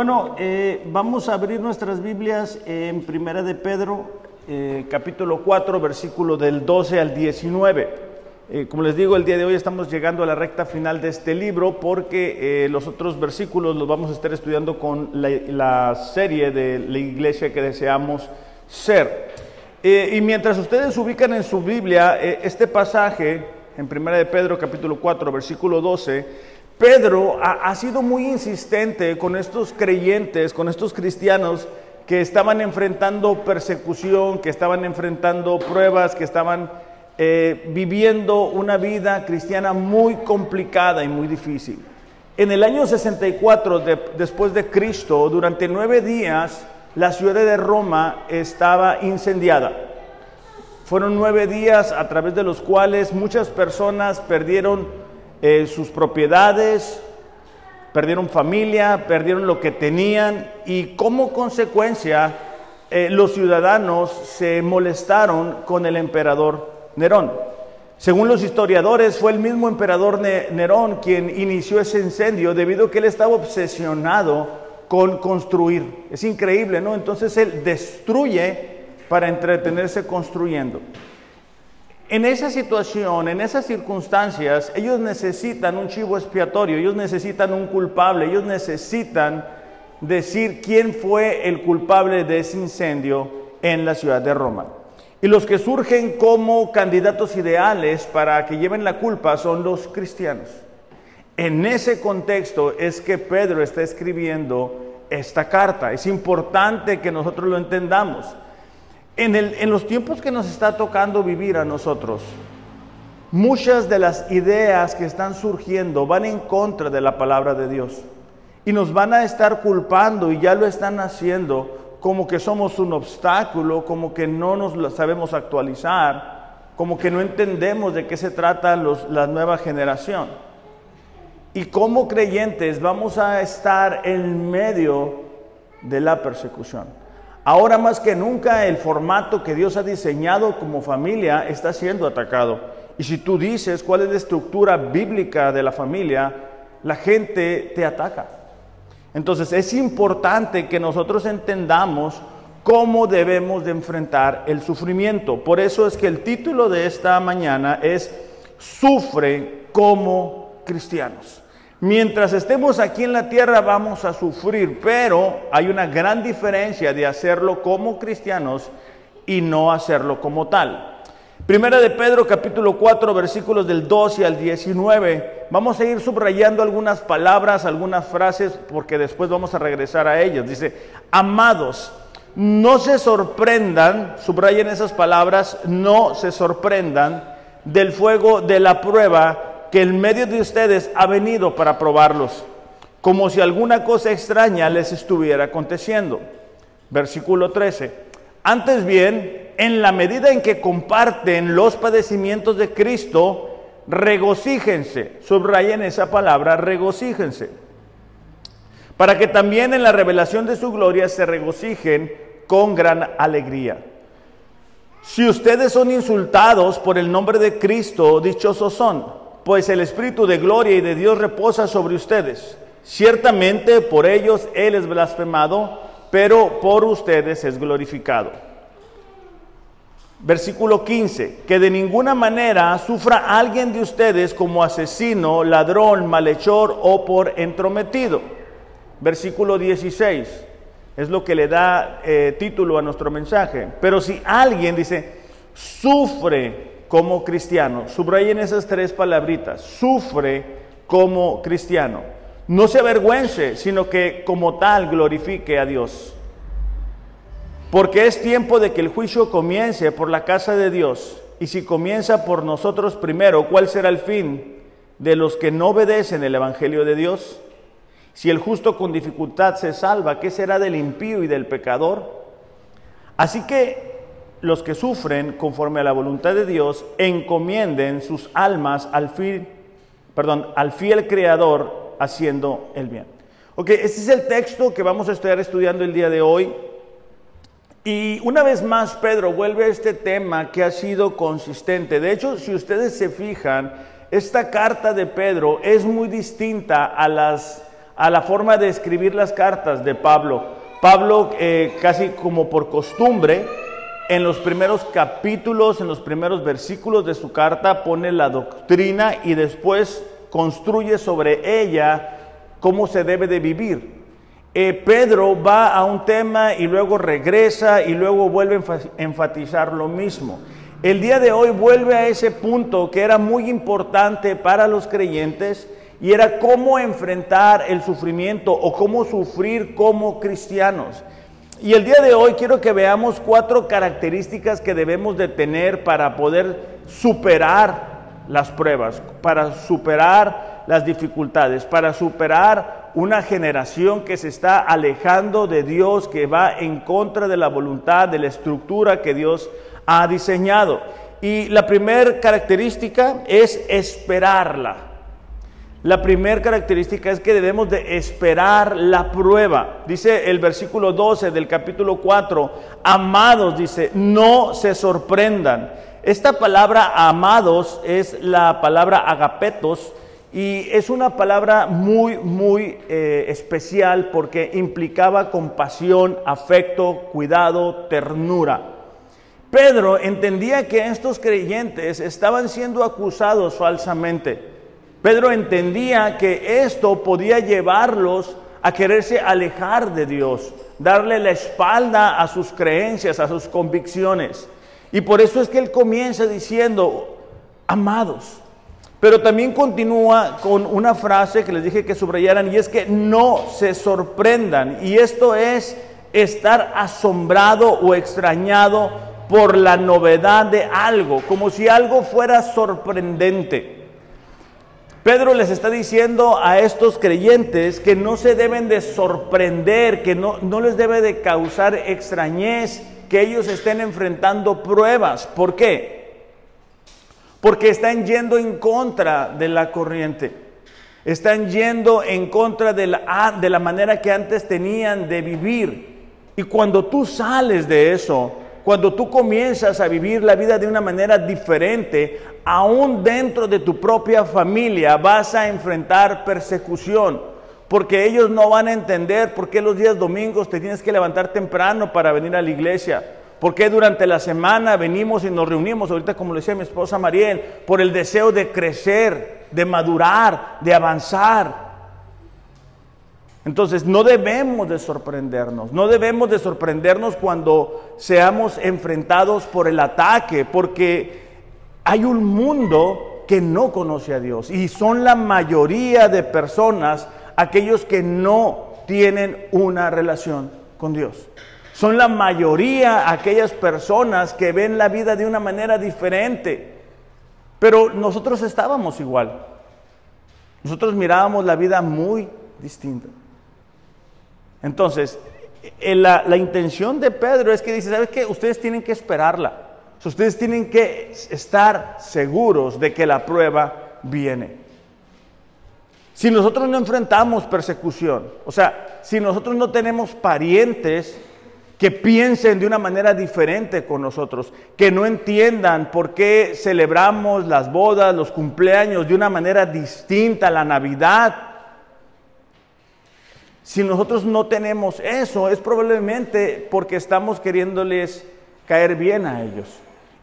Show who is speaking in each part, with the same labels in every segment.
Speaker 1: Bueno, eh, vamos a abrir nuestras Biblias en Primera de Pedro, eh, capítulo 4, versículo del 12 al 19. Eh, como les digo, el día de hoy estamos llegando a la recta final de este libro porque los otros versículos los vamos a estar estudiando con la, serie de la iglesia que deseamos ser. y mientras ustedes ubican en su Biblia este pasaje, en Primera de Pedro, capítulo 4, versículo 12, Pedro ha, sido muy insistente con estos creyentes, con estos cristianos que estaban enfrentando persecución, que estaban enfrentando pruebas, que estaban eh, viviendo una vida cristiana muy complicada y muy difícil. En el año 64 después de Cristo, durante nueve días, la ciudad de Roma estaba incendiada. Fueron nueve días a través de los cuales muchas personas perdieron eh, sus propiedades, perdieron familia, perdieron lo que tenían y como consecuencia eh, los ciudadanos se molestaron con el emperador Nerón. Según los historiadores, fue el mismo emperador Nerón quien inició ese incendio debido a que él estaba obsesionado con construir. Es increíble, ¿no? Entonces él destruye para entretenerse construyendo. En esa situación, en esas circunstancias, ellos necesitan un chivo expiatorio, ellos necesitan un culpable, ellos necesitan decir quién fue el culpable de ese incendio en la ciudad de Roma. Y los que surgen como candidatos ideales para que lleven la culpa son los cristianos. En ese contexto es que Pedro está escribiendo esta carta. Es importante que nosotros lo entendamos. En, los tiempos que nos está tocando vivir a nosotros, muchas de las ideas que están surgiendo van en contra de la palabra de Dios y nos van a estar culpando y ya lo están haciendo como que somos un obstáculo, como que no nos sabemos actualizar, como que no entendemos de qué se trata la nueva generación. Y como creyentes vamos a estar en medio de la persecución. Ahora más que nunca el formato que Dios ha diseñado como familia está siendo atacado. Y si tú dices cuál es la estructura bíblica de la familia, la gente te ataca. Entonces es importante que nosotros entendamos cómo debemos de enfrentar el sufrimiento. Por eso es que el título de esta mañana es Sufre como cristianos. Mientras estemos aquí en la tierra vamos a sufrir, pero hay una gran diferencia de hacerlo como cristianos y no hacerlo como tal. Primera de Pedro capítulo 4 versículos del 12 al 19. Vamos a ir subrayando algunas palabras, algunas frases, porque después vamos a regresar a ellas. Dice, amados, no se sorprendan, subrayen esas palabras, no se sorprendan del fuego de la prueba que el medio de ustedes ha venido para probarlos, como si alguna cosa extraña les estuviera aconteciendo. Versículo 13. Antes bien, en la medida en que comparten los padecimientos de Cristo, regocíjense, subrayen esa palabra, regocíjense, para que también en la revelación de su gloria se regocijen con gran alegría. Si ustedes son insultados por el nombre de Cristo, dichosos son pues el Espíritu de gloria y de Dios reposa sobre ustedes. Ciertamente por ellos Él es blasfemado, pero por ustedes es glorificado. Versículo 15, que de ninguna manera sufra alguien de ustedes como asesino, ladrón, malhechor o por entrometido. Versículo 16, es lo que le da eh, título a nuestro mensaje. Pero si alguien dice, sufre como cristiano. Subrayen esas tres palabritas. Sufre como cristiano. No se avergüence, sino que como tal glorifique a Dios. Porque es tiempo de que el juicio comience por la casa de Dios. Y si comienza por nosotros primero, ¿cuál será el fin de los que no obedecen el Evangelio de Dios? Si el justo con dificultad se salva, ¿qué será del impío y del pecador? Así que los que sufren conforme a la voluntad de Dios encomienden sus almas al fiel, perdón, al fiel creador haciendo el bien. Ok, este es el texto que vamos a estar estudiando el día de hoy. Y una vez más, Pedro vuelve a este tema que ha sido consistente. De hecho, si ustedes se fijan, esta carta de Pedro es muy distinta a las a la forma de escribir las cartas de Pablo. Pablo, eh, casi como por costumbre, en los primeros capítulos, en los primeros versículos de su carta, pone la doctrina y después construye sobre ella cómo se debe de vivir. Eh, Pedro va a un tema y luego regresa y luego vuelve a enfatizar lo mismo. El día de hoy vuelve a ese punto que era muy importante para los creyentes y era cómo enfrentar el sufrimiento o cómo sufrir como cristianos. Y el día de hoy quiero que veamos cuatro características que debemos de tener para poder superar las pruebas, para superar las dificultades, para superar una generación que se está alejando de Dios, que va en contra de la voluntad, de la estructura que Dios ha diseñado. Y la primera característica es esperarla. La primera característica es que debemos de esperar la prueba. Dice el versículo 12 del capítulo 4, amados, dice, no se sorprendan. Esta palabra amados es la palabra agapetos y es una palabra muy, muy eh, especial porque implicaba compasión, afecto, cuidado, ternura. Pedro entendía que estos creyentes estaban siendo acusados falsamente. Pedro entendía que esto podía llevarlos a quererse alejar de Dios, darle la espalda a sus creencias, a sus convicciones. Y por eso es que él comienza diciendo, amados. Pero también continúa con una frase que les dije que subrayaran y es que no se sorprendan. Y esto es estar asombrado o extrañado por la novedad de algo, como si algo fuera sorprendente. Pedro les está diciendo a estos creyentes que no se deben de sorprender, que no, no les debe de causar extrañez que ellos estén enfrentando pruebas. ¿Por qué? Porque están yendo en contra de la corriente. Están yendo en contra de la, de la manera que antes tenían de vivir. Y cuando tú sales de eso, cuando tú comienzas a vivir la vida de una manera diferente, aún dentro de tu propia familia vas a enfrentar persecución, porque ellos no van a entender por qué los días domingos te tienes que levantar temprano para venir a la iglesia. ¿Por qué durante la semana venimos y nos reunimos, ahorita como le decía mi esposa Mariel, por el deseo de crecer, de madurar, de avanzar? Entonces no debemos de sorprendernos, no debemos de sorprendernos cuando seamos enfrentados por el ataque, porque hay un mundo que no conoce a Dios y son la mayoría de personas aquellos que no tienen una relación con Dios. Son la mayoría aquellas personas que ven la vida de una manera diferente. Pero nosotros estábamos igual. Nosotros mirábamos la vida muy distinta. Entonces, eh, la, intención de Pedro es que dice, ¿sabes qué? Ustedes tienen que esperarla. Ustedes tienen que estar seguros de que la prueba viene. Si nosotros no enfrentamos persecución, o sea, si nosotros no tenemos parientes que piensen de una manera diferente con nosotros, que no entiendan por qué celebramos las bodas, los cumpleaños de una manera distinta, la Navidad, si nosotros no tenemos eso, es probablemente porque estamos queriéndoles caer bien a ellos.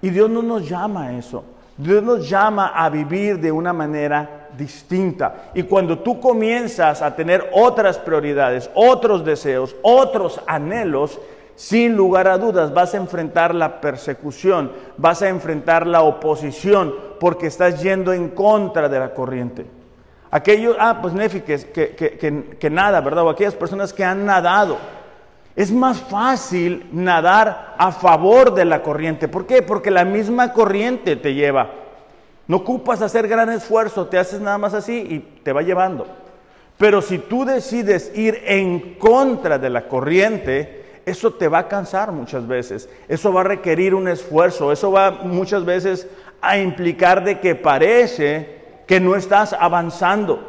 Speaker 1: Y Dios no nos llama a eso. Dios nos llama a vivir de una manera distinta. Y cuando tú comienzas a tener otras prioridades, otros deseos, otros anhelos, sin lugar a dudas vas a enfrentar la persecución, vas a enfrentar la oposición, porque estás yendo en contra de la corriente. Aquellos, ah, pues Nefi, que, nada, ¿verdad? O aquellas personas que han nadado. Es más fácil nadar a favor de la corriente. ¿Por qué? Porque la misma corriente te lleva. No ocupas hacer gran esfuerzo, te haces nada más así y te va llevando. Pero si tú decides ir en contra de la corriente, eso te va a cansar muchas veces. Eso va a requerir un esfuerzo. Eso va muchas veces a implicar de que parece que no estás avanzando,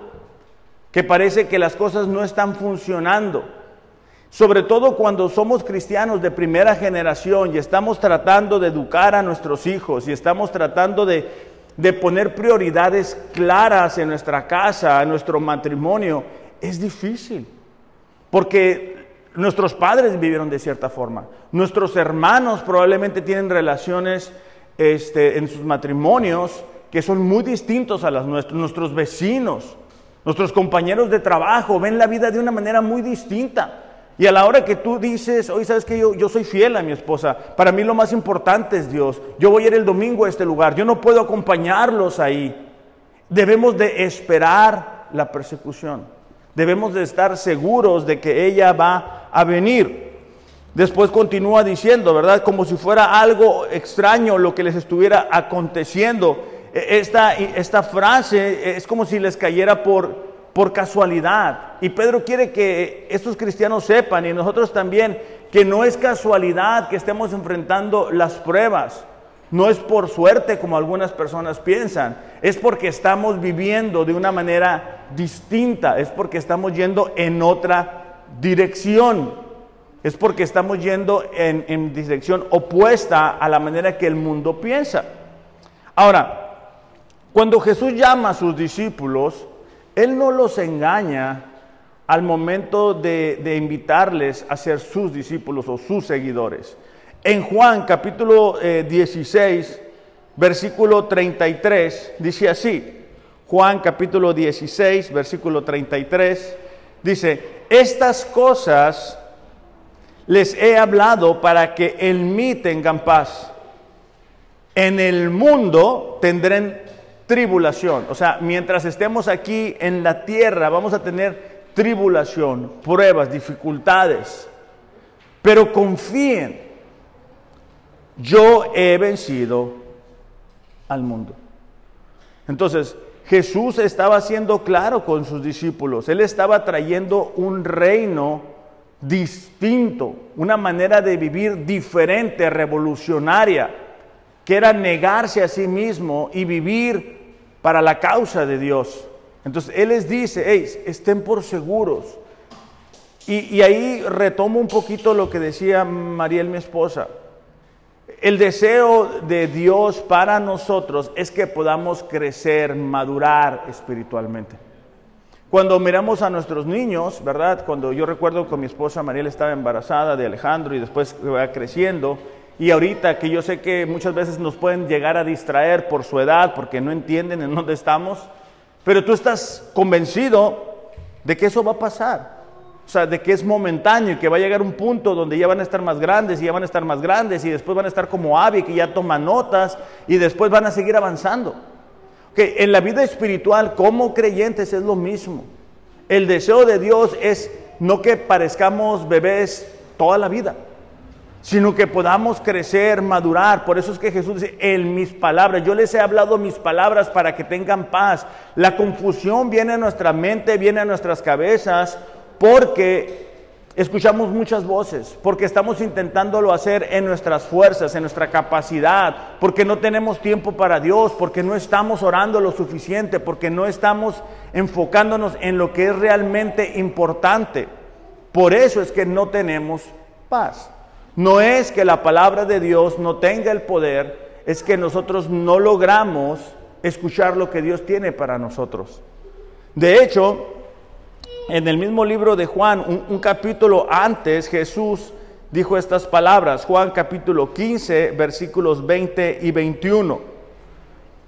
Speaker 1: que parece que las cosas no están funcionando. Sobre todo cuando somos cristianos de primera generación y estamos tratando de educar a nuestros hijos y estamos tratando de, poner prioridades claras en nuestra casa, en nuestro matrimonio, es difícil, porque nuestros padres vivieron de cierta forma, nuestros hermanos probablemente tienen relaciones este, en sus matrimonios que son muy distintos a las nuestras, nuestros vecinos, nuestros compañeros de trabajo ven la vida de una manera muy distinta. Y a la hora que tú dices, hoy sabes que yo, yo soy fiel a mi esposa, para mí lo más importante es Dios. Yo voy a ir el domingo a este lugar, yo no puedo acompañarlos ahí. Debemos de esperar la persecución. Debemos de estar seguros de que ella va a venir. Después continúa diciendo, ¿verdad? Como si fuera algo extraño lo que les estuviera aconteciendo. E, esta, esta frase es como si les cayera por, por casualidad. Y Pedro quiere que estos cristianos sepan y nosotros también que no es casualidad que estemos enfrentando las pruebas. No es por suerte como algunas personas piensan, es porque estamos viviendo de una manera distinta, es porque estamos yendo en otra dirección, es porque estamos yendo en, dirección opuesta a la manera que el mundo piensa. Ahora, cuando Jesús llama a sus discípulos, él no los engaña al momento de, invitarles a ser sus discípulos o sus seguidores. En Juan capítulo 16, eh, versículo 33, dice así, Juan capítulo 16, versículo 33, dice, estas cosas les he hablado para que en mí tengan paz. En el mundo tendrán tribulación. O sea, mientras estemos aquí en la tierra vamos a tener tribulación, pruebas, dificultades. Pero confíen, yo he vencido al mundo. Entonces, Jesús estaba siendo claro con sus discípulos. Él estaba trayendo un reino distinto, una manera de vivir diferente, revolucionaria, que era negarse a sí mismo y vivir para la causa de Dios. Entonces Él les dice, hey, estén por seguros. Y, ahí retomo un poquito lo que decía Mariel, mi esposa. El deseo de Dios para nosotros es que podamos crecer, madurar espiritualmente. Cuando miramos a nuestros niños, ¿verdad? Cuando yo recuerdo que mi esposa Mariel estaba embarazada de Alejandro y después va creciendo, y ahorita que yo sé que muchas veces nos pueden llegar a distraer por su edad, porque no entienden en dónde estamos, pero tú estás convencido de que eso va a pasar. O sea, de que es momentáneo y que va a llegar un punto donde ya van a estar más grandes y ya van a estar más grandes y después van a estar como Avi que ya toma notas y después van a seguir avanzando. Que en la vida espiritual como creyentes es lo mismo. El deseo de Dios es no que parezcamos bebés toda la vida sino que podamos crecer, madurar. Por eso es que Jesús dice, en mis palabras, yo les he hablado mis palabras para que tengan paz. La confusión viene a nuestra mente, viene a nuestras cabezas, porque escuchamos muchas voces, porque estamos intentándolo hacer en nuestras fuerzas, en nuestra capacidad, porque no tenemos tiempo para Dios, porque no estamos orando lo suficiente, porque no estamos enfocándonos en lo que es realmente importante. Por eso es que no tenemos paz. No es que la palabra de Dios no tenga el poder, es que nosotros no logramos escuchar lo que Dios tiene para nosotros. De hecho, en el mismo libro de Juan, un, capítulo antes, Jesús dijo estas palabras, Juan capítulo 15, versículos 20 y 21.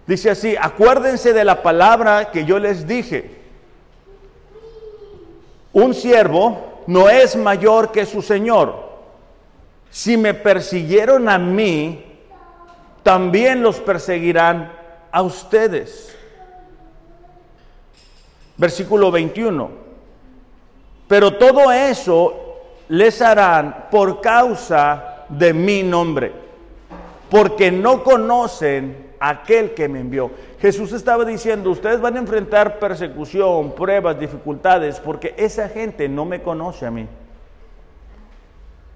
Speaker 1: Dice así, acuérdense de la palabra que yo les dije. Un siervo no es mayor que su Señor si me persiguieron a mí, también los perseguirán a ustedes. Versículo 21. Pero todo eso les harán por causa de mi nombre, porque no conocen aquel que me envió. Jesús estaba diciendo, ustedes van a enfrentar persecución, pruebas, dificultades, porque esa gente no me conoce a mí.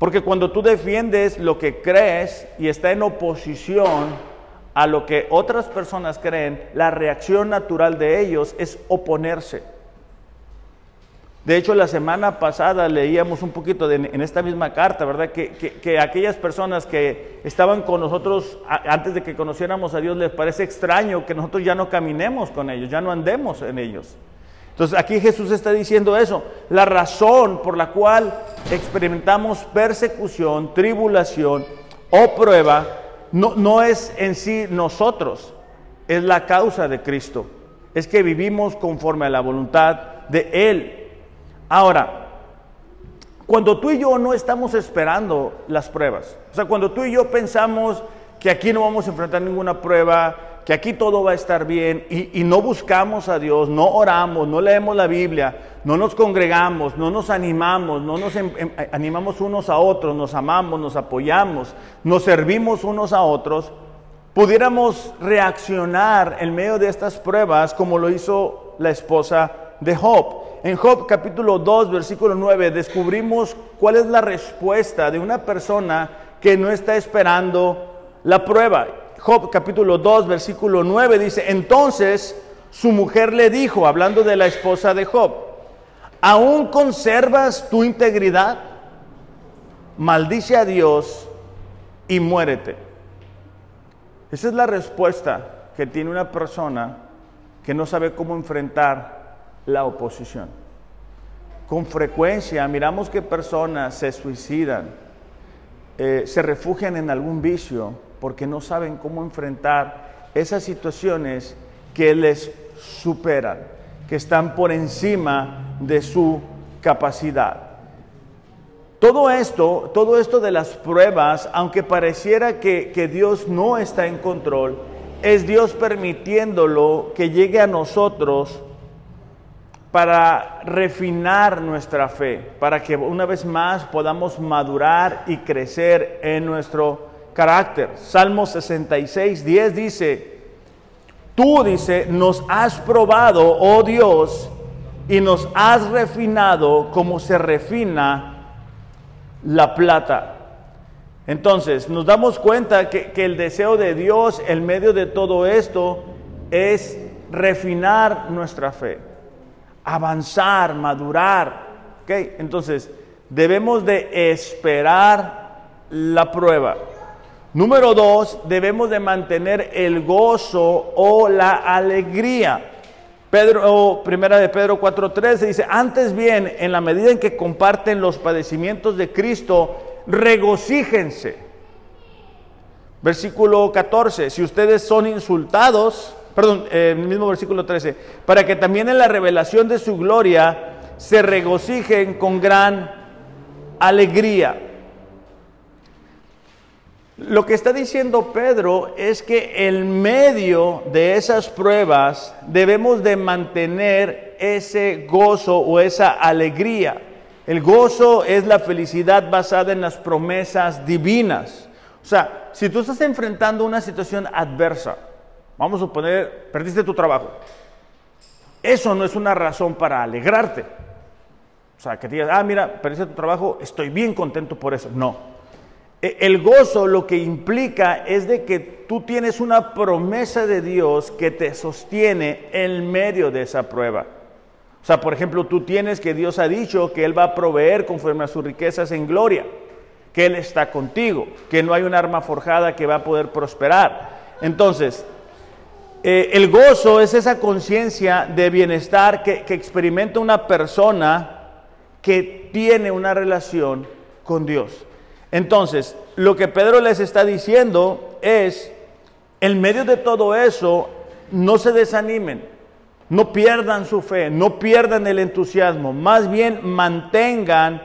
Speaker 1: Porque cuando tú defiendes lo que crees y está en oposición a lo que otras personas creen, la reacción natural de ellos es oponerse. De hecho, la semana pasada leíamos un poquito en esta misma carta, ¿verdad? Que, que, aquellas personas que estaban con nosotros antes de que conociéramos a Dios les parece extraño que nosotros ya no caminemos con ellos, ya no andemos en ellos. Entonces aquí Jesús está diciendo eso. La razón por la cual experimentamos persecución, tribulación o prueba no, no es en sí nosotros, es la causa de Cristo. Es que vivimos conforme a la voluntad de Él. Ahora, cuando tú y yo no estamos esperando las pruebas, o sea, cuando tú y yo pensamos que aquí no vamos a enfrentar ninguna prueba, que aquí todo va a estar bien y, no buscamos a Dios, no oramos, no leemos la Biblia, no nos congregamos, no nos animamos, no nos em, em, animamos unos a otros, nos amamos, nos apoyamos, nos servimos unos a otros, pudiéramos reaccionar en medio de estas pruebas como lo hizo la esposa de Job. En Job capítulo 2, versículo 9, descubrimos cuál es la respuesta de una persona que no está esperando la prueba. Job capítulo 2, versículo 9 dice, entonces su mujer le dijo, hablando de la esposa de Job, ¿aún conservas tu integridad? Maldice a Dios y muérete. Esa es la respuesta que tiene una persona que no sabe cómo enfrentar la oposición. Con frecuencia miramos que personas se suicidan, eh, se refugian en algún vicio porque no saben cómo enfrentar esas situaciones que les superan, que están por encima de su capacidad. Todo esto, todo esto de las pruebas, aunque pareciera que, que Dios no está en control, es Dios permitiéndolo que llegue a nosotros para refinar nuestra fe, para que una vez más podamos madurar y crecer en nuestro carácter. Salmo 66, 10 dice, tú dice, nos has probado, oh Dios, y nos has refinado como se refina la plata. Entonces, nos damos cuenta que, el deseo de Dios en medio de todo esto es refinar nuestra fe, avanzar, madurar. ¿okay? Entonces, debemos de esperar la prueba. Número dos, debemos de mantener el gozo o la alegría. Pedro, primera de Pedro 4:13 dice, antes bien, en la medida en que comparten los padecimientos de Cristo, regocíjense. Versículo 14, si ustedes son insultados, perdón, el mismo versículo 13, para que también en la revelación de su gloria se regocijen con gran alegría. Lo que está diciendo Pedro es que en medio de esas pruebas debemos de mantener ese gozo o esa alegría. El gozo es la felicidad basada en las promesas divinas. O sea, si tú estás enfrentando una situación adversa, vamos a suponer, perdiste tu trabajo, eso no es una razón para alegrarte. O sea, que digas, ah, mira, perdiste tu trabajo, estoy bien contento por eso. No. E, el gozo lo que implica es de que tú tienes una promesa de Dios que te sostiene en medio de esa prueba. O sea, por ejemplo, tú tienes que Dios ha dicho que Él va a proveer conforme a sus riquezas en gloria, que Él está contigo, que no hay un arma forjada que va a poder prosperar. Entonces, eh, el gozo es esa conciencia de bienestar que, que experimenta una persona que tiene una relación con Dios. Entonces, lo que Pedro les está diciendo es, en medio de todo eso, no se desanimen, no pierdan su fe, no pierdan el entusiasmo, más bien mantengan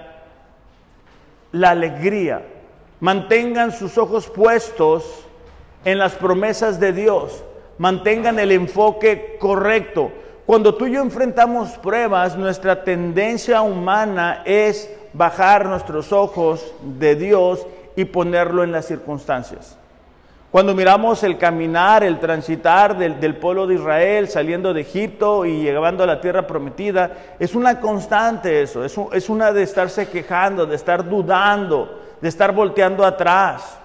Speaker 1: la alegría, mantengan sus ojos puestos en las promesas de Dios, mantengan el enfoque correcto. Cuando tú y yo enfrentamos pruebas, nuestra tendencia humana es bajar nuestros ojos de Dios y ponerlo en las circunstancias. Cuando miramos el caminar, el transitar del, pueblo de Israel saliendo de Egipto y llegando a la tierra prometida, es una constante eso, es, es una de estarse quejando, de estar dudando, de estar volteando atrás.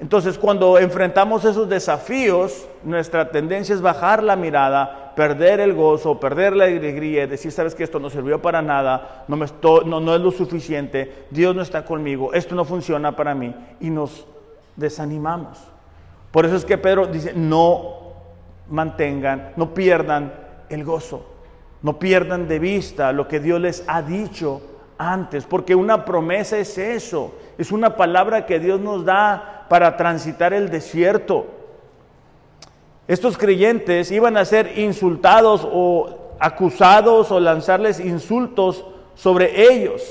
Speaker 1: Entonces, cuando enfrentamos esos desafíos, nuestra tendencia es bajar la mirada, perder el gozo, perder la alegría, decir, sabes que esto no sirvió para nada, no, me no es lo suficiente, Dios no está conmigo, esto no funciona para mí, y nos desanimamos. Por eso es que Pedro dice, no mantengan, no pierdan el gozo. No pierdan de vista lo que Dios les ha dicho antes, porque una promesa es eso, es una palabra que Dios nos da para transitar el desierto. Estos creyentes iban a ser insultados o acusados o lanzarles insultos sobre ellos.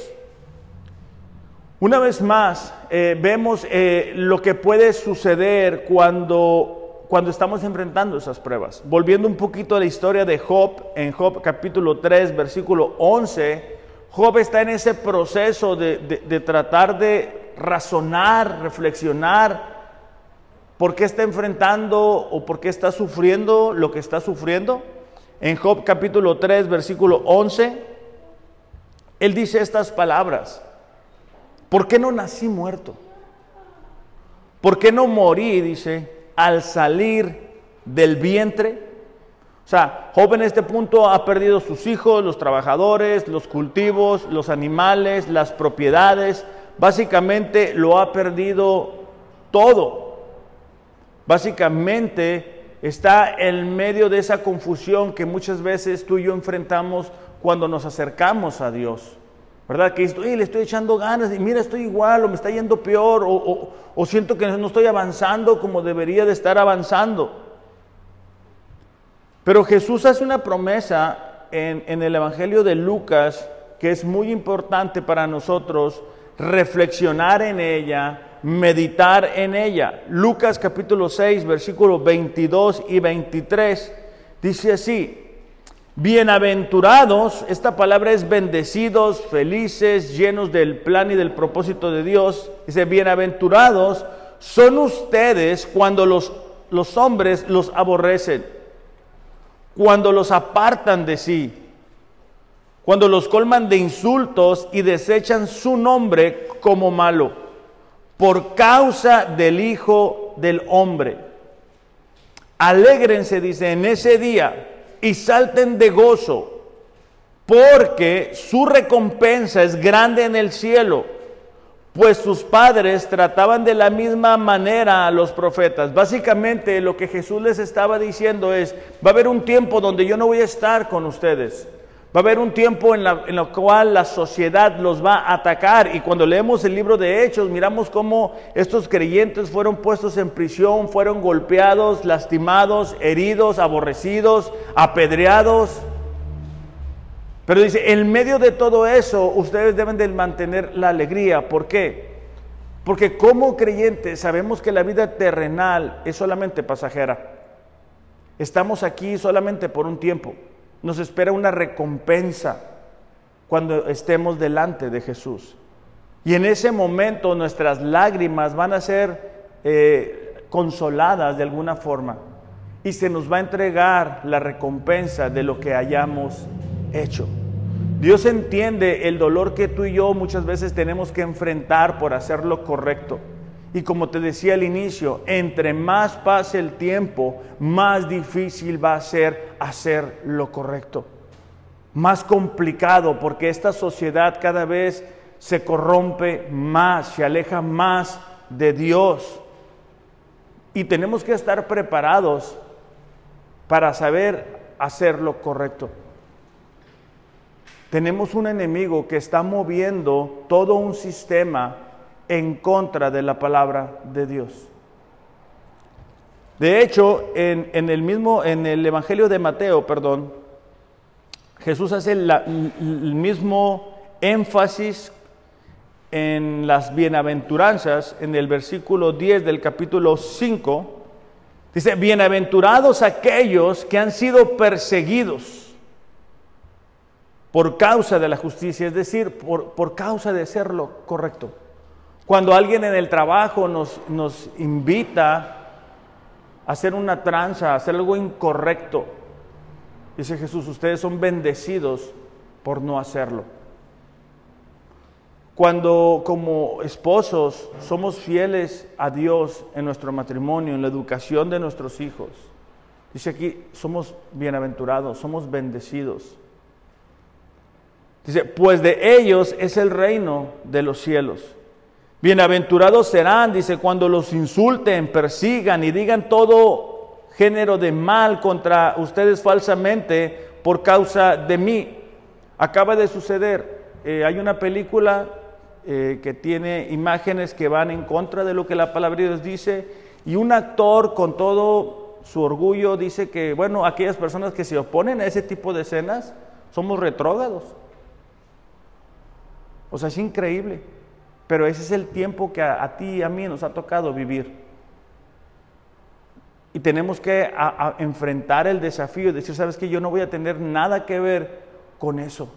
Speaker 1: Una vez más, eh, vemos eh, lo que puede suceder cuando, cuando estamos enfrentando esas pruebas. Volviendo un poquito a la historia de Job, en Job capítulo 3, versículo 11, Job está en ese proceso de, de, tratar de razonar, reflexionar por qué está enfrentando o por qué está sufriendo lo que está sufriendo. En Job capítulo 3, versículo 11, él dice estas palabras. ¿Por qué no nací muerto? ¿Por qué no morí, dice, al salir del vientre? O sea, Job en este punto ha perdido sus hijos, los trabajadores, los cultivos, los animales, las propiedades. Básicamente lo ha perdido todo. Básicamente está en medio de esa confusión que muchas veces tú y yo enfrentamos cuando nos acercamos a Dios. ¿Verdad? Que estoy, le estoy echando ganas y mira, estoy igual o me está yendo peor o, o siento que no estoy avanzando como debería de estar avanzando. Pero Jesús hace una promesa en, el Evangelio de Lucas que es muy importante para nosotros reflexionar en ella, meditar en ella. Lucas capítulo 6, versículos 22 y 23 dice así, bienaventurados, esta palabra es bendecidos, felices, llenos del plan y del propósito de Dios. Dice, bienaventurados son ustedes cuando los, los hombres los aborrecen cuando los apartan de sí, cuando los colman de insultos y desechan su nombre como malo, por causa del Hijo del Hombre. Alégrense, dice, en ese día y salten de gozo, porque su recompensa es grande en el cielo pues sus padres trataban de la misma manera a los profetas. Básicamente lo que Jesús les estaba diciendo es, va a haber un tiempo donde yo no voy a estar con ustedes. Va a haber un tiempo en, la, el cual la sociedad los va a atacar. Y cuando leemos el libro de Hechos, miramos cómo estos creyentes fueron puestos en prisión, fueron golpeados, lastimados, heridos, aborrecidos, apedreados. Pero dice, en medio de todo eso, ustedes deben de mantener la alegría. ¿Por qué? Porque como creyentes sabemos que la vida terrenal es solamente pasajera. Estamos aquí solamente por un tiempo. Nos espera una recompensa cuando estemos delante de Jesús. Y en ese momento nuestras lágrimas van a ser eh, consoladas de alguna forma. Y se nos va a entregar la recompensa de lo que hayamos hecho. Dios entiende el dolor que tú y yo muchas veces tenemos que enfrentar por hacer lo correcto. Y como te decía al inicio, entre más pase el tiempo, más difícil va a ser hacer lo correcto. Más complicado porque esta sociedad cada vez se corrompe más, se aleja más de Dios. Y tenemos que estar preparados para saber hacer lo correcto. Tenemos un enemigo que está moviendo todo un sistema en contra de la palabra de Dios. De hecho, en, el mismo, en el Evangelio de Mateo, perdón, Jesús hace el mismo énfasis en las bienaventuranzas, en el versículo 10 del capítulo 5, dice, bienaventurados aquellos que han sido perseguidos por causa de la justicia, es decir, por, por causa de ser lo correcto. Cuando alguien en el trabajo nos, nos invita a hacer una tranza, a hacer algo incorrecto, dice Jesús, ustedes son bendecidos por no hacerlo. Cuando como esposos somos fieles a Dios en nuestro matrimonio, en la educación de nuestros hijos, dice aquí, somos bienaventurados, somos bendecidos. Dice, pues de ellos es el reino de los cielos. Bienaventurados serán, dice, cuando los insulten, persigan y digan todo género de mal contra ustedes falsamente por causa de mí. Acaba de suceder. Eh, hay una película eh, que tiene imágenes que van en contra de lo que la palabra de Dios dice y un actor con todo su orgullo dice que, bueno, aquellas personas que se oponen a ese tipo de escenas somos retrógados. O sea, es increíble. Pero ese es el tiempo que a, ti y a mí nos ha tocado vivir. Y tenemos que enfrentar el desafío, decir, sabes que yo no voy a tener nada que ver con eso.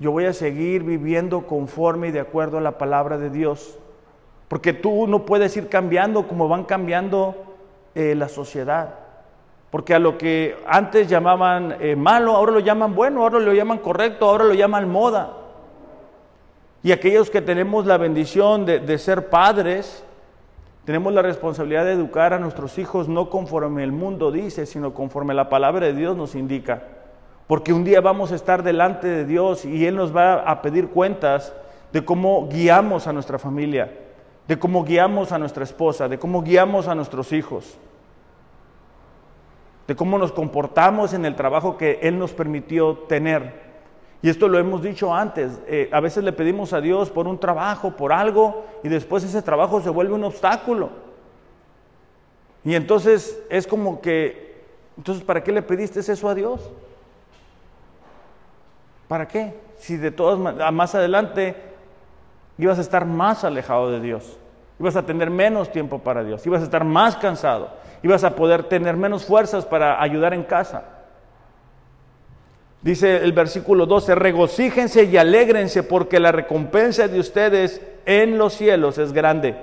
Speaker 1: Yo voy a seguir viviendo conforme y de acuerdo a la palabra de Dios. Porque tú no puedes ir cambiando como van cambiando eh, la sociedad. Porque a lo que antes llamaban eh, malo, ahora lo llaman bueno, ahora lo llaman correcto, ahora lo llaman moda. Y aquellos que tenemos la bendición de, de ser padres, tenemos la responsabilidad de educar a nuestros hijos no conforme el mundo dice, sino conforme la palabra de Dios nos indica. Porque un día vamos a estar delante de Dios y Él nos va a pedir cuentas de cómo guiamos a nuestra familia, de cómo guiamos a nuestra esposa, de cómo guiamos a nuestros hijos, de cómo nos comportamos en el trabajo que Él nos permitió tener. Y esto lo hemos dicho antes, eh, a veces le pedimos a Dios por un trabajo, por algo, y después ese trabajo se vuelve un obstáculo. Y entonces es como que, entonces, ¿para qué le pediste eso a Dios? ¿Para qué? Si de todas más adelante ibas a estar más alejado de Dios, ibas a tener menos tiempo para Dios, ibas a estar más cansado, ibas a poder tener menos fuerzas para ayudar en casa. Dice el versículo 12, regocíjense y alégrense porque la recompensa de ustedes en los cielos es grande.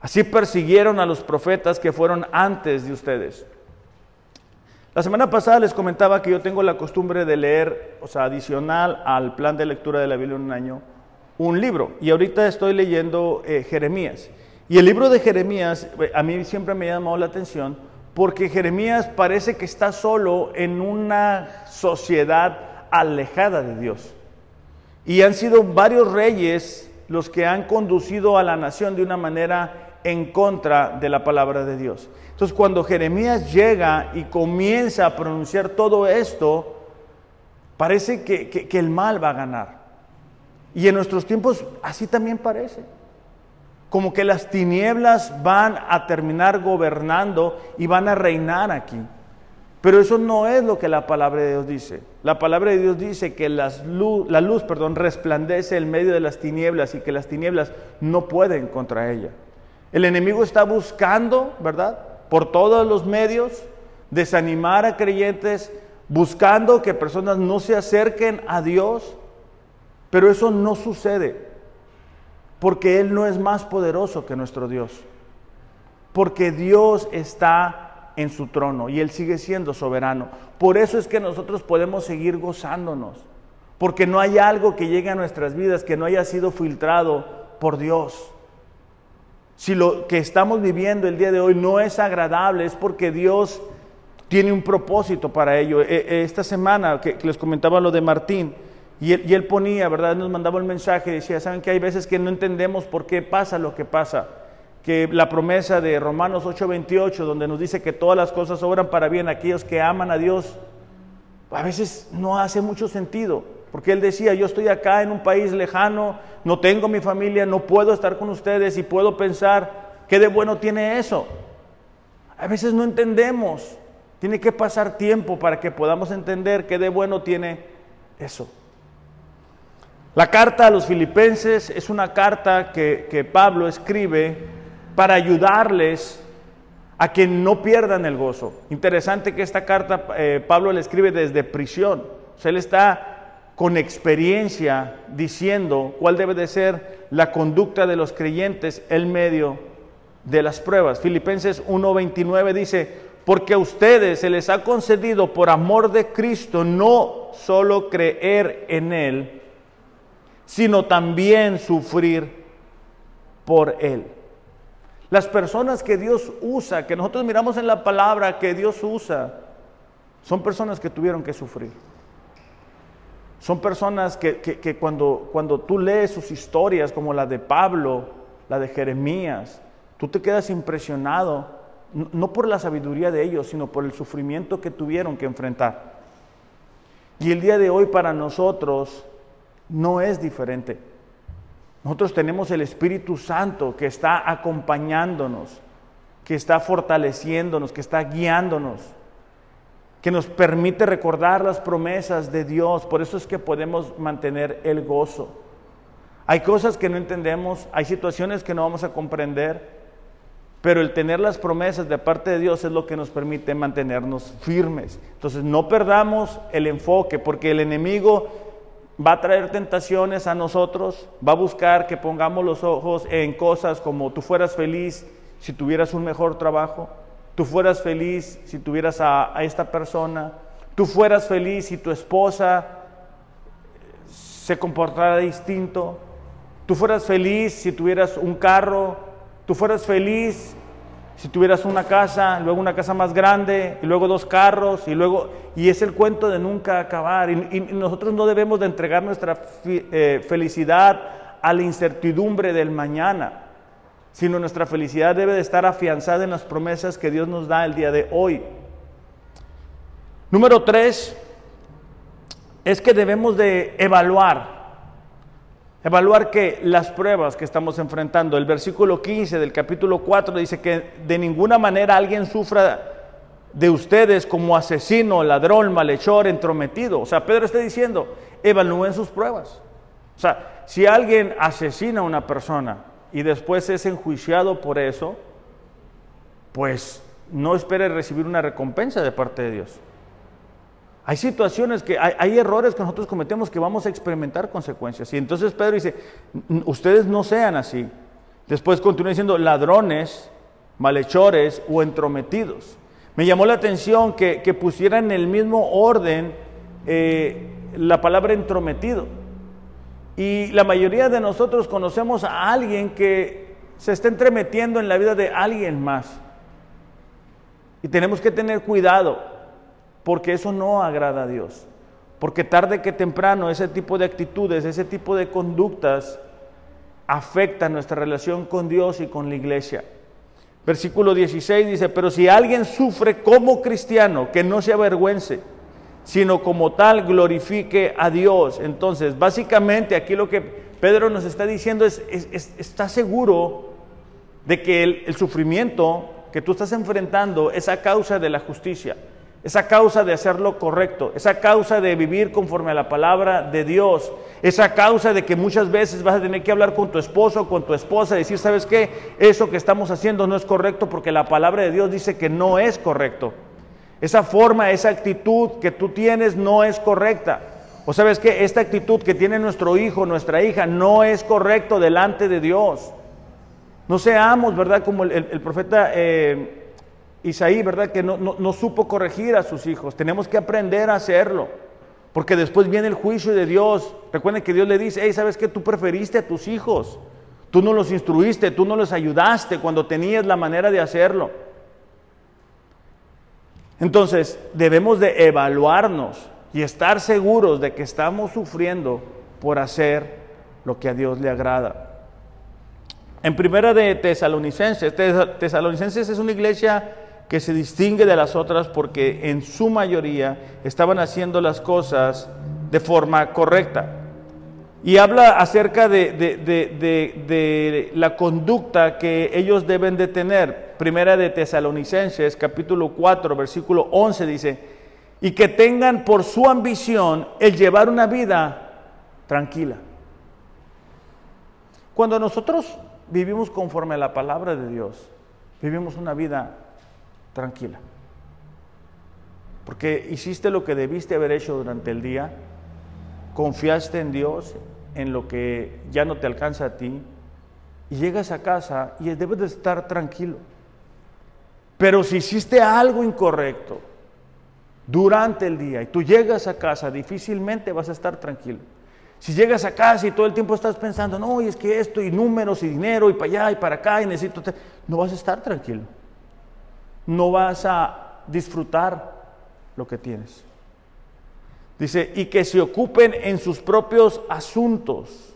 Speaker 1: Así persiguieron a los profetas que fueron antes de ustedes. La semana pasada les comentaba que yo tengo la costumbre de leer, o sea, adicional al plan de lectura de la Biblia en un año, un libro. Y ahorita estoy leyendo eh, Jeremías. Y el libro de Jeremías eh, a mí siempre me ha llamado la atención porque Jeremías parece que está solo en una sociedad alejada de Dios. Y han sido varios reyes los que han conducido a la nación de una manera en contra de la palabra de Dios. Entonces cuando Jeremías llega y comienza a pronunciar todo esto, parece que, que el mal va a ganar. Y en nuestros tiempos así también parece como que las tinieblas van a terminar gobernando y van a reinar aquí. Pero eso no es lo que la palabra de Dios dice. La palabra de Dios dice que la luz perdón, resplandece en medio de las tinieblas y que las tinieblas no pueden contra ella. El enemigo está buscando, ¿verdad? Por todos los medios, desanimar a creyentes, buscando que personas no se acerquen a Dios, pero eso no sucede porque Él no es más poderoso que nuestro Dios, porque Dios está en su trono y Él sigue siendo soberano. Por eso es que nosotros podemos seguir gozándonos, porque no hay algo que llegue a nuestras vidas que no haya sido filtrado por Dios. Si lo que estamos viviendo el día de hoy no es agradable, es porque Dios tiene un propósito para ello. E, e, esta semana que les comentaba lo de Martín, y él, ponía, ¿verdad? Nos mandaba el mensaje, decía, ¿saben que hay veces que no entendemos por qué pasa lo que pasa? Que la promesa de Romanos 8:28, donde nos dice que todas las cosas obran para bien a aquellos que aman a Dios, a veces no hace mucho sentido. Porque él decía, yo estoy acá en un país lejano, no tengo mi familia, no puedo estar con ustedes y puedo pensar, ¿qué de bueno tiene eso? A veces no entendemos. Tiene que pasar tiempo para que podamos entender qué de bueno tiene eso. La carta a los filipenses es una carta que, Pablo escribe para ayudarles a que no pierdan el gozo. Interesante que esta carta eh, Pablo le escribe desde prisión. O sea, él está con experiencia diciendo cuál debe de ser la conducta de los creyentes en medio de las pruebas. Filipenses 1:29 dice, porque a ustedes se les ha concedido por amor de Cristo no solo creer en Él, sino también sufrir por Él. Las personas que Dios usa, que nosotros miramos en la palabra que Dios usa, son personas que tuvieron que sufrir. Son personas que, cuando, cuando tú lees sus historias, como la de Pablo, la de Jeremías, tú te quedas impresionado, no por la sabiduría de ellos, sino por el sufrimiento que tuvieron que enfrentar. Y el día de hoy para nosotros no es diferente. Nosotros tenemos el Espíritu Santo que está acompañándonos, que está fortaleciéndonos, que está guiándonos, que nos permite recordar las promesas de Dios. Por eso es que podemos mantener el gozo. Hay cosas que no entendemos, hay situaciones que no vamos a comprender, pero el tener las promesas de parte de Dios es lo que nos permite mantenernos firmes. Entonces no perdamos el enfoque, porque el enemigo va a traer tentaciones a nosotros, va a buscar que pongamos los ojos en cosas como tú fueras feliz si tuvieras un mejor trabajo, tú fueras feliz si tuvieras a, esta persona, tú fueras feliz si tu esposa se comportara distinto, tú fueras feliz si tuvieras un carro, tú fueras feliz si tuvieras una casa, luego una casa más grande, y luego dos carros, y luego, y es el cuento de nunca acabar. Y, nosotros no debemos de entregar nuestra eh, felicidad a la incertidumbre del mañana, sino nuestra felicidad debe de estar afianzada en las promesas que Dios nos da el día de hoy. Número tres, es que debemos de evaluar Evaluar que las pruebas que estamos enfrentando, el versículo 15 del capítulo 4 dice que de ninguna manera alguien sufra de ustedes como asesino, ladrón, malhechor, entrometido. O sea, Pedro está diciendo, evalúen sus pruebas. O sea, si alguien asesina a una persona y después es enjuiciado por eso, pues no espere recibir una recompensa de parte de Dios. Hay situaciones que, hay, errores que nosotros cometemos que vamos a experimentar consecuencias. Y entonces Pedro dice, ustedes no sean así. Después continúa diciendo ladrones, malhechores o entrometidos. Me llamó la atención que, pusiera en el mismo orden eh, la palabra entrometido. Y la mayoría de nosotros conocemos a alguien que se está entremetiendo en la vida de alguien más. Y tenemos que tener cuidado porque eso no agrada a Dios. Porque tarde que temprano ese tipo de actitudes, ese tipo de conductas afectan nuestra relación con Dios y con la iglesia. Versículo 16 dice, pero si alguien sufre como cristiano, que no se avergüence, sino como tal glorifique a Dios. Entonces, básicamente aquí lo que Pedro nos está diciendo es, está seguro de que el, el sufrimiento que tú estás enfrentando es a causa de la justicia esa causa de hacer lo correcto, esa causa de vivir conforme a la palabra de Dios, esa causa de que muchas veces vas a tener que hablar con tu esposo o con tu esposa y decir, ¿sabes qué? Eso que estamos haciendo no es correcto porque la palabra de Dios dice que no es correcto. Esa forma, esa actitud que tú tienes no es correcta. O sabes qué? Esta actitud que tiene nuestro hijo, nuestra hija, no es correcto delante de Dios. No seamos, ¿verdad? Como el, profeta... Eh, Isaí, ¿verdad? Que no, supo corregir a sus hijos. Tenemos que aprender a hacerlo. Porque después viene el juicio de Dios. Recuerden que Dios le dice, hey, ¿sabes qué? Tú preferiste a tus hijos. Tú no los instruiste, tú no los ayudaste cuando tenías la manera de hacerlo. Entonces, debemos de evaluarnos y estar seguros de que estamos sufriendo por hacer lo que a Dios le agrada. En primera de Tesalonicenses, Tesalonicenses es una iglesia que se distingue de las otras porque en su mayoría estaban haciendo las cosas de forma correcta. Y habla acerca de, la conducta que ellos deben de tener. Primera de Tesalonicenses, capítulo 4, versículo 11 dice, y que tengan por su ambición el llevar una vida tranquila. Cuando nosotros vivimos conforme a la palabra de Dios, vivimos una vida tranquila. Porque hiciste lo que debiste haber hecho durante el día, confiaste en Dios, en lo que ya no te alcanza a ti, y llegas a casa y debes de estar tranquilo. Pero si hiciste algo incorrecto durante el día y tú llegas a casa, difícilmente vas a estar tranquilo. Si llegas a casa y todo el tiempo estás pensando, no, y es que esto, y números, y dinero, y para allá, y para acá, y necesito... No vas a estar tranquilo no vas a disfrutar lo que tienes. Dice, y que se ocupen en sus propios asuntos,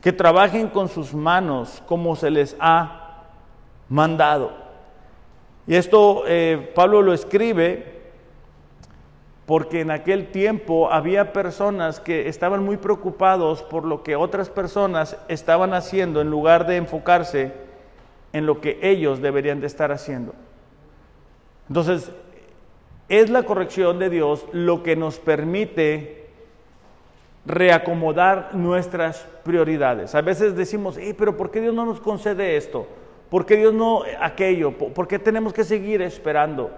Speaker 1: que trabajen con sus manos como se les ha mandado. Y esto eh, Pablo lo escribe porque en aquel tiempo había personas que estaban muy preocupados por lo que otras personas estaban haciendo en lugar de enfocarse en lo que ellos deberían de estar haciendo. Entonces, es la corrección de Dios lo que nos permite reacomodar nuestras prioridades. A veces decimos, pero ¿por qué Dios no nos concede esto? ¿Por qué Dios no aquello? ¿Por qué tenemos que seguir esperando?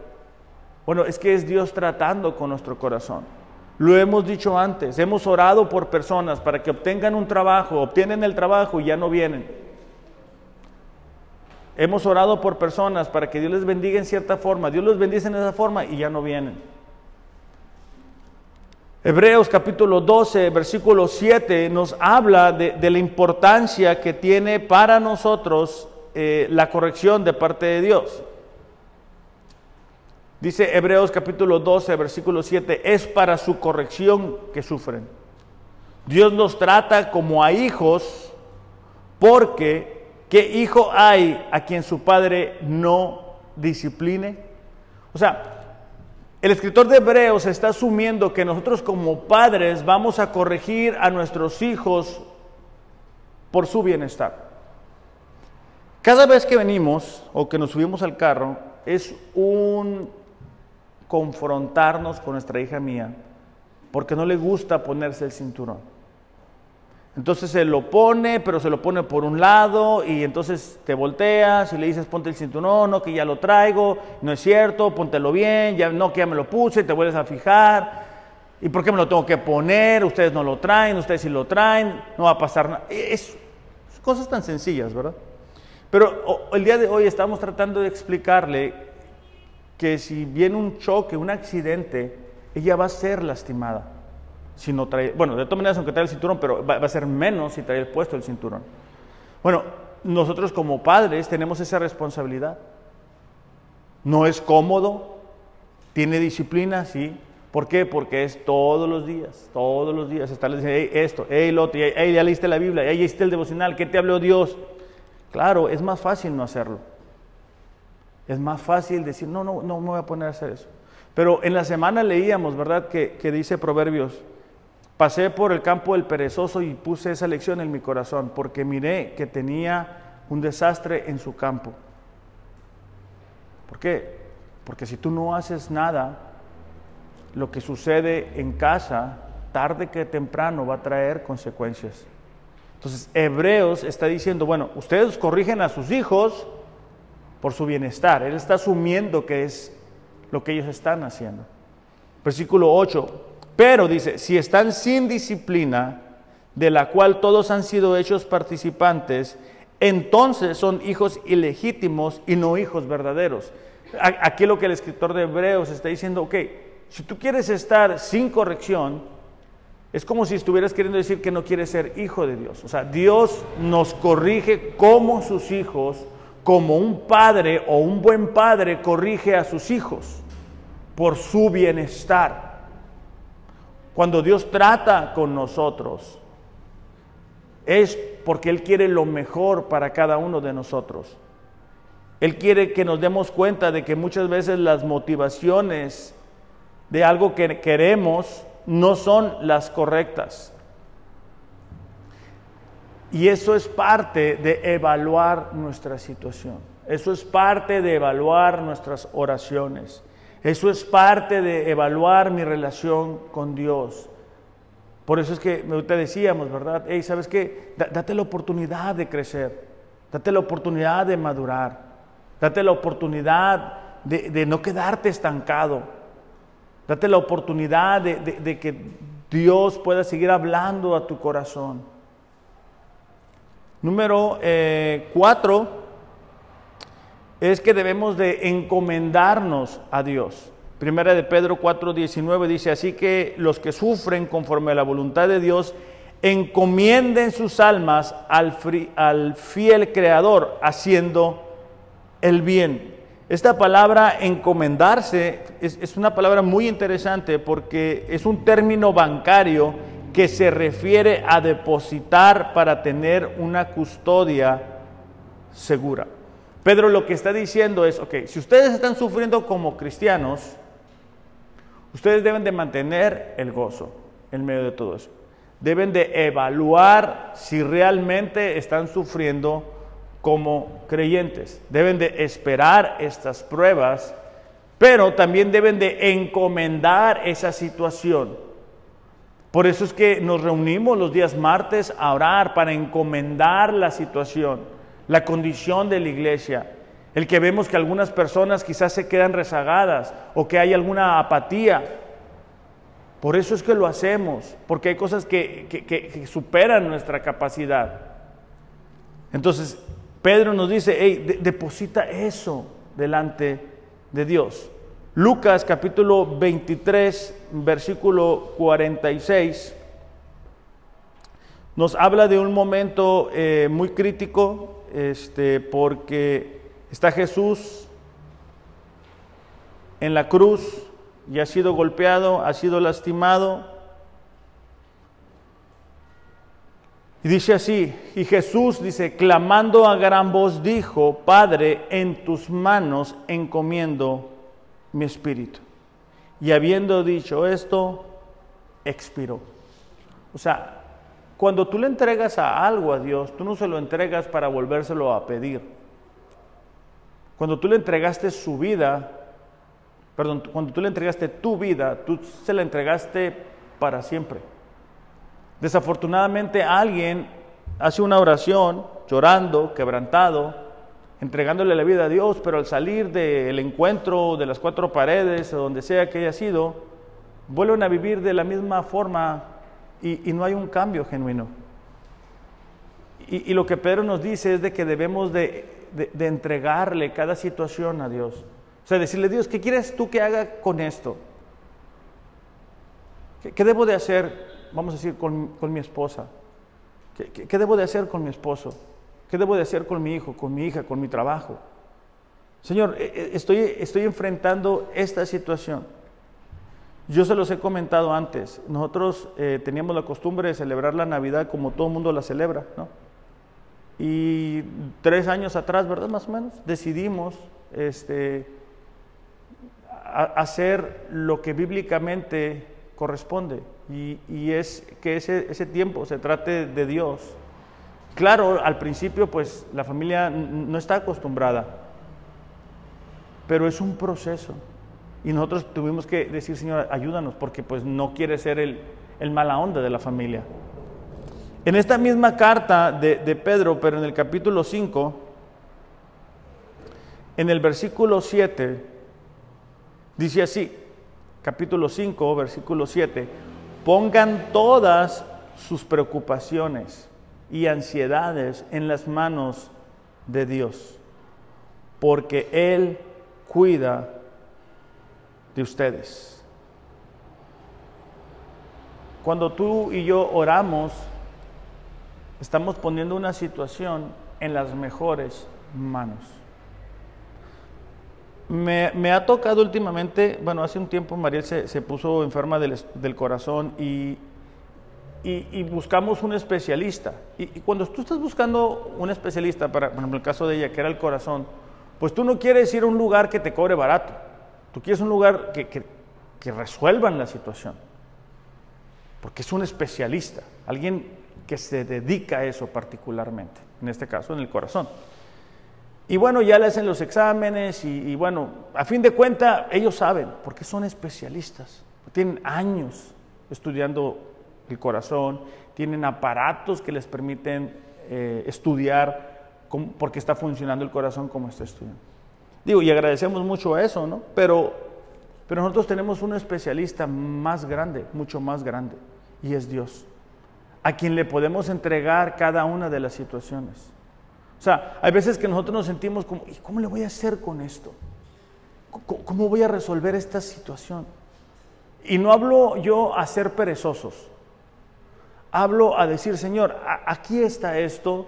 Speaker 1: Bueno, es que es Dios tratando con nuestro corazón. Lo hemos dicho antes, hemos orado por personas para que obtengan un trabajo, obtienen el trabajo y ya no vienen. Hemos orado por personas para que Dios les bendiga en cierta forma, Dios los bendice en esa forma y ya no vienen. Hebreos capítulo 12, versículo 7 nos habla de, la importancia que tiene para nosotros eh, la corrección de parte de Dios. Dice Hebreos capítulo 12, versículo 7, es para su corrección que sufren. Dios los trata como a hijos porque ¿qué hijo hay a quien su padre no discipline? O sea, el escritor de Hebreos está asumiendo que nosotros como padres vamos a corregir a nuestros hijos por su bienestar. Cada vez que venimos o que nos subimos al carro es un confrontarnos con nuestra hija mía porque no le gusta ponerse el cinturón. Entonces se lo pone, pero se lo pone por un lado y entonces te volteas y le dices ponte el cinturón, no que ya lo traigo, no es cierto, póntelo bien, ya no que ya me lo puse, te vuelves a fijar. ¿Y por qué me lo tengo que poner? Ustedes no lo traen, ustedes sí lo traen, no va a pasar nada. Es, cosas tan sencillas, ¿verdad? Pero el día de hoy estamos tratando de explicarle que si viene un choque, un accidente, ella va a ser lastimada. Si bueno, de todas maneras, aunque trae el cinturón, pero va, a ser menos si trae el puesto el cinturón. Bueno, nosotros como padres tenemos esa responsabilidad. No es cómodo, tiene disciplina, sí. ¿Por qué? Porque es todos los días, todos los días estarle diciendo, hey, esto, hey, lo otro, hey, ya leíste la Biblia, hey, ya leíste el devocional, ¿qué te habló Dios? Claro, es más fácil no hacerlo. Es más fácil decir, no, no, no me voy a poner a hacer eso. Pero en la semana leíamos, ¿verdad? Que, que dice Proverbios, pasé por el campo del perezoso y puse esa lección en mi corazón, porque miré que tenía un desastre en su campo. ¿Por qué? Porque si tú no haces nada, lo que sucede en casa, tarde que temprano, va a traer consecuencias. Entonces, Hebreos está diciendo, bueno, ustedes corrigen a sus hijos, por su bienestar. Él está asumiendo que es lo que ellos están haciendo. Versículo 8. Pero dice, si están sin disciplina, de la cual todos han sido hechos participantes, entonces son hijos ilegítimos y no hijos verdaderos. Aquí lo que el escritor de Hebreos está diciendo, ok, si tú quieres estar sin corrección, es como si estuvieras queriendo decir que no quieres ser hijo de Dios. O sea, Dios nos corrige como sus hijos, como un padre o un buen padre corrige a sus hijos por su bienestar. Cuando Dios trata con nosotros, es porque Él quiere lo mejor para cada uno de nosotros. Él quiere que nos demos cuenta de que muchas veces las motivaciones de algo que queremos no son las correctas. Y eso es parte de evaluar nuestra situación. Eso es parte de evaluar nuestras oraciones. Eso es parte de evaluar mi relación con Dios. Por eso es que te decíamos, ¿verdad? Hey, ¿sabes qué? date la oportunidad de crecer. Date la oportunidad de madurar. Date la oportunidad de, no quedarte estancado. Date la oportunidad de que Dios pueda seguir hablando a tu corazón. Número eh, cuatro es que debemos de encomendarnos a Dios. Primera de Pedro 4:19 dice, así que los que sufren conforme a la voluntad de Dios, encomienden sus almas al, al fiel Creador, haciendo el bien. Esta palabra encomendarse es, es, una palabra muy interesante porque es un término bancario que se refiere a depositar para tener una custodia segura. Pedro lo que está diciendo es, ok, si ustedes están sufriendo como cristianos, Ustedes deben de mantener el gozo en medio de todo eso. Deben de evaluar si realmente están sufriendo como creyentes. Deben de esperar estas pruebas, pero también deben de encomendar esa situación. Por eso es que nos reunimos los días martes a orar para encomendar la situación, la condición de la iglesia. El que vemos que algunas personas quizás se quedan rezagadas o que hay alguna apatía. Por eso es que lo hacemos, porque hay cosas que, superan nuestra capacidad. Entonces, Pedro nos dice, hey, deposita eso delante de Dios. Lucas capítulo 23, versículo 46, nos habla de un momento eh, muy crítico, este, porque está Jesús en la cruz y ha sido golpeado, ha sido lastimado, Y dice así, y Jesús dice, clamando a gran voz, dijo, Padre, en tus manos encomiendo mi espíritu. Y habiendo dicho esto, expiró. O sea, cuando tú le entregas a algo a Dios, tú no se lo entregas para volvérselo a pedir. Cuando tú le entregaste su vida, perdón, cuando tú le entregaste tu vida, tú se la entregaste para siempre. Desafortunadamente alguien hace una oración llorando, quebrantado, entregándole la vida a Dios, pero al salir del encuentro de las cuatro paredes, o donde sea que haya sido, vuelven a vivir de la misma forma y, no hay un cambio genuino. Y, lo que Pedro nos dice es de que debemos de, entregarle cada situación a Dios. O sea, decirle, Dios, ¿qué quieres tú que haga con esto? qué debo de hacer? vamos a decir, con, mi esposa? ¿Qué, debo de hacer con mi esposo? ¿Qué debo de hacer con mi hijo, con mi hija, con mi trabajo? Señor, eh, eh, estoy, estoy enfrentando esta situación. Yo se los he comentado antes. Nosotros eh, teníamos la costumbre de celebrar la Navidad como todo el mundo la celebra, ¿no? Y tres años atrás, ¿verdad? Más o menos, decidimos este, hacer lo que bíblicamente corresponde y, es que ese, ese, tiempo se trate de Dios. Claro, al principio pues la familia no está acostumbrada, pero es un proceso. Y nosotros tuvimos que decir, Señor, ayúdanos, porque pues no quiere ser el, el mala onda de la familia. En esta misma carta de, de Pedro, pero en el capítulo 5, en el versículo 7, dice así, capítulo 5, versículo 7, Pongan todas sus preocupaciones y ansiedades en las manos de Dios, porque Él cuida de ustedes. Cuando tú y yo oramos, estamos poniendo una situación en las mejores manos. Me, ha tocado últimamente, bueno, hace un tiempo Mariel se, puso enferma del, corazón y, y, buscamos un especialista. Y, cuando tú estás buscando un especialista, para, por ejemplo, el caso de ella, que era el corazón, pues tú no quieres ir a un lugar que te cobre barato. Tú quieres un lugar que, que, que resuelvan la situación. Porque es un especialista, alguien que se dedica a eso particularmente, en este caso en el corazón. Y bueno, ya le hacen los exámenes y, bueno, a fin de cuentas ellos saben, porque son especialistas, tienen años estudiando el corazón, tienen aparatos que les permiten eh, estudiar cómo, porque está funcionando el corazón como está estudiando. Digo, y agradecemos mucho eso, ¿no? Pero, pero nosotros tenemos un especialista más grande, mucho más grande, y es Dios, a quien le podemos entregar cada una de las situaciones. O sea, hay veces que nosotros nos sentimos como, ¿y cómo le voy a hacer con esto? ¿Cómo voy a resolver esta situación? Y no hablo yo a ser perezosos. Hablo a decir, Señor, aquí está esto,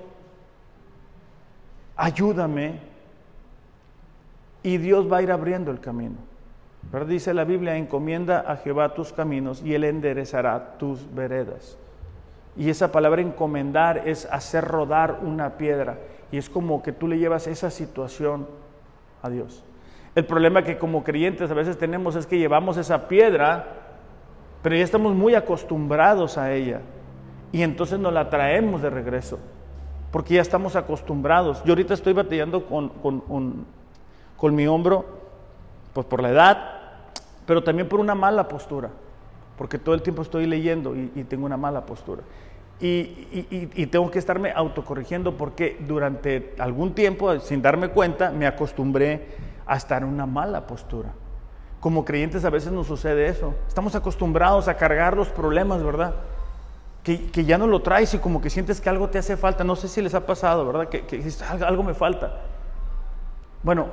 Speaker 1: ayúdame, y Dios va a ir abriendo el camino. ¿Verdad? Dice la Biblia, encomienda a Jehová tus caminos y Él enderezará tus veredas. Y esa palabra encomendar es hacer rodar una piedra. Y es como que tú le llevas esa situación a Dios. El problema que como creyentes a veces tenemos es que llevamos esa piedra, pero ya estamos muy acostumbrados a ella y entonces nos la traemos de regreso, porque ya estamos acostumbrados. Yo ahorita estoy batallando con, con, mi hombro, pues por la edad, pero también por una mala postura, porque todo el tiempo estoy leyendo y, tengo una mala postura. Y, y, tengo que estarme autocorrigiendo porque durante algún tiempo, sin darme cuenta, me acostumbré a estar en una mala postura. Como creyentes a veces nos sucede eso. Estamos acostumbrados a cargar los problemas, ¿verdad? Que, que, ya no lo traes y como que sientes que algo te hace falta. No sé si les ha pasado, ¿verdad? Que, que algo, me falta. Bueno,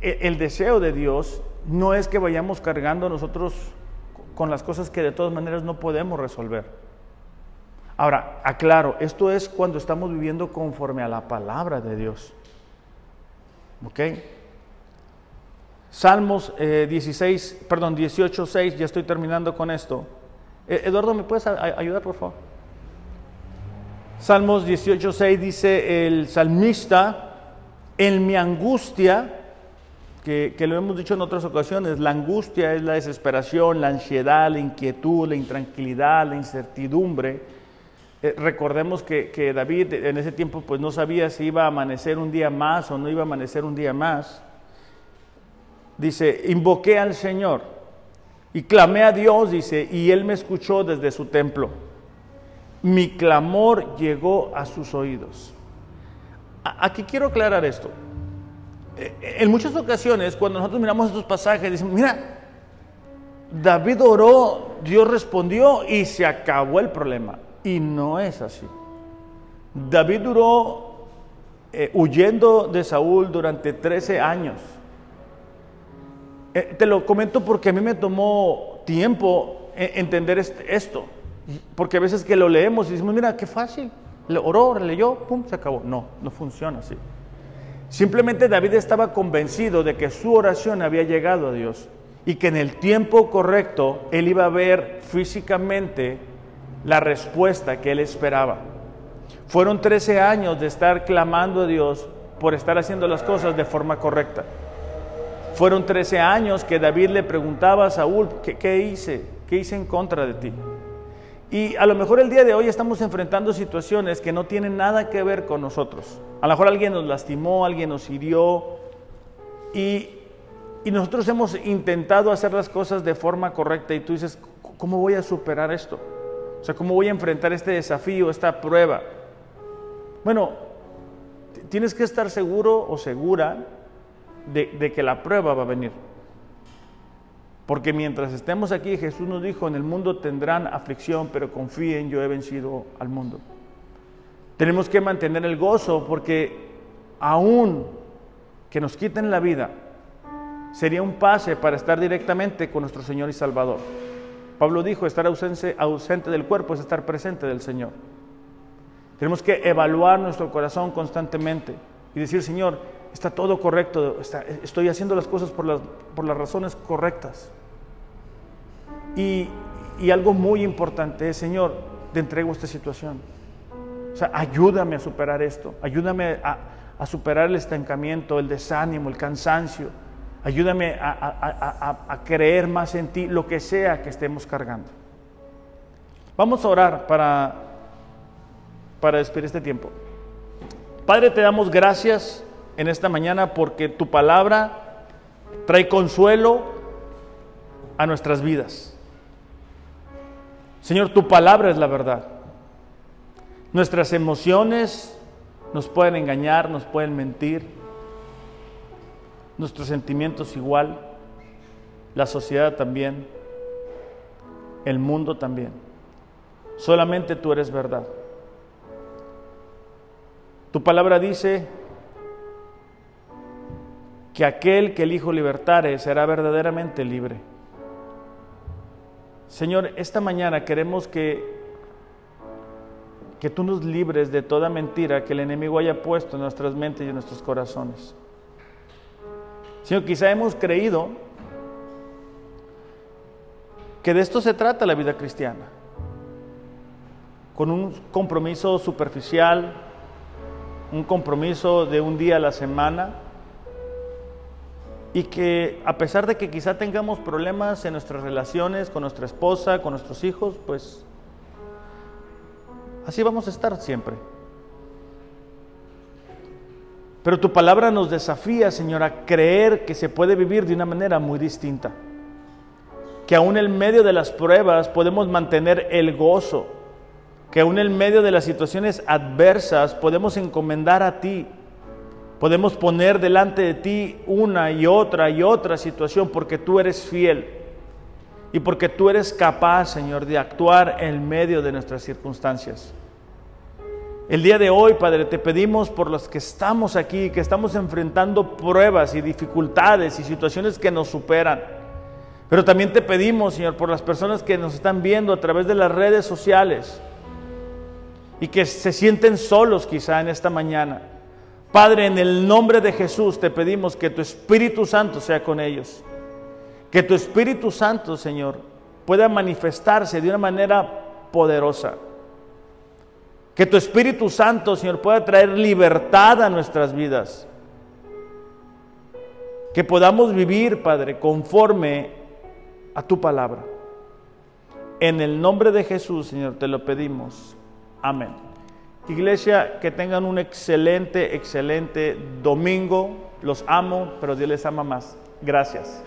Speaker 1: el deseo de Dios no es que vayamos cargando nosotros con las cosas que de todas maneras no podemos resolver. Ahora, aclaro, esto es cuando estamos viviendo conforme a la palabra de Dios. ¿Ok? Salmos 16, eh, perdón, 18, 6, ya estoy terminando con esto. Eh, Eduardo, ¿me puedes ayudar, por favor? Salmos 18, 6 dice el salmista, en mi angustia, que, lo hemos dicho en otras ocasiones, la angustia es la desesperación, la ansiedad, la inquietud, la intranquilidad, la incertidumbre. Eh, recordemos que, que David en ese tiempo pues no sabía si iba a amanecer un día más o no iba a amanecer un día más. Dice, invoqué al Señor y clamé a Dios, dice, y Él me escuchó desde su templo. Mi clamor llegó a sus oídos. Aquí quiero aclarar esto. E, e, en muchas ocasiones, cuando nosotros miramos estos pasajes, decimos, mira, David oró, Dios respondió y se acabó el problema. Y no es así. David duró eh, huyendo de Saúl durante 13 años. Eh, te lo comento porque a mí me tomó tiempo eh, entender esto. Porque a veces que lo leemos y decimos, mira, qué fácil. Oró, leyó, pum, se acabó. No, no funciona así. Simplemente David estaba convencido de que su oración había llegado a Dios y que en el tiempo correcto él iba a ver físicamente la respuesta que él esperaba. Fueron 13 años de estar clamando a Dios por estar haciendo las cosas de forma correcta. Fueron 13 años que David le preguntaba a Saúl, ¿qué, hice? ¿Qué hice en contra de ti? Y a lo mejor el día de hoy estamos enfrentando situaciones que no tienen nada que ver con nosotros. A lo mejor alguien nos lastimó, alguien nos hirió y, nosotros hemos intentado hacer las cosas de forma correcta y tú dices, ¿cómo voy a superar esto? O sea, ¿cómo voy a enfrentar este desafío, esta prueba? Bueno, tienes que estar seguro o segura de, que la prueba va a venir. Porque mientras estemos aquí, Jesús nos dijo, en el mundo tendrán aflicción, pero confíen, yo he vencido al mundo. Tenemos que mantener el gozo porque aún que nos quiten la vida, sería un pase para estar directamente con nuestro Señor y Salvador. Pablo dijo, estar ausente, ausente del cuerpo es estar presente del Señor. Tenemos que evaluar nuestro corazón constantemente y decir, Señor, está todo correcto, estoy haciendo las cosas por las, por las razones correctas. Y, algo muy importante es, Señor, te entrego esta situación. O sea, ayúdame a superar esto, ayúdame a, superar el estancamiento, el desánimo, el cansancio. Ayúdame a, creer más en ti, lo que sea que estemos cargando. Vamos a orar para, para despedir este tiempo. Padre, te damos gracias en esta mañana porque tu palabra trae consuelo a nuestras vidas. Señor, tu palabra es la verdad. Nuestras emociones nos pueden engañar, nos pueden mentir. Nuestros sentimientos igual. La sociedad también. El mundo también. Solamente tú eres verdad. Tu palabra dice que aquel que el Hijo libertare será verdaderamente libre. Señor, esta mañana queremos que, que tú nos libres de toda mentira que el enemigo haya puesto en nuestras mentes y en nuestros corazones. Señor, quizá hemos creído que de esto se trata la vida cristiana, con un compromiso superficial, un compromiso de un día a la semana, y que a pesar de que quizá tengamos problemas en nuestras relaciones con nuestra esposa, con nuestros hijos, pues así vamos a estar siempre. Pero tu palabra nos desafía, Señor, a creer que se puede vivir de una manera muy distinta. Que aún en medio de las pruebas podemos mantener el gozo. Que aún en medio de las situaciones adversas podemos encomendar a ti. Podemos poner delante de ti una y otra y otra situación porque tú eres fiel. Y porque tú eres capaz, Señor, de actuar en medio de nuestras circunstancias. El día de hoy, Padre, te pedimos por los que estamos aquí, que estamos enfrentando pruebas y dificultades y situaciones que nos superan. Pero también te pedimos, Señor, por las personas que nos están viendo a través de las redes sociales y que se sienten solos quizá en esta mañana. Padre, en el nombre de Jesús te pedimos que tu Espíritu Santo sea con ellos. Que tu Espíritu Santo, Señor, pueda manifestarse de una manera poderosa. Que tu Espíritu Santo, Señor, pueda traer libertad a nuestras vidas. Que podamos vivir, Padre, conforme a tu palabra. En el nombre de Jesús, Señor, te lo pedimos. Amén. Iglesia, que tengan un excelente, excelente domingo. Los amo, pero Dios les ama más. Gracias.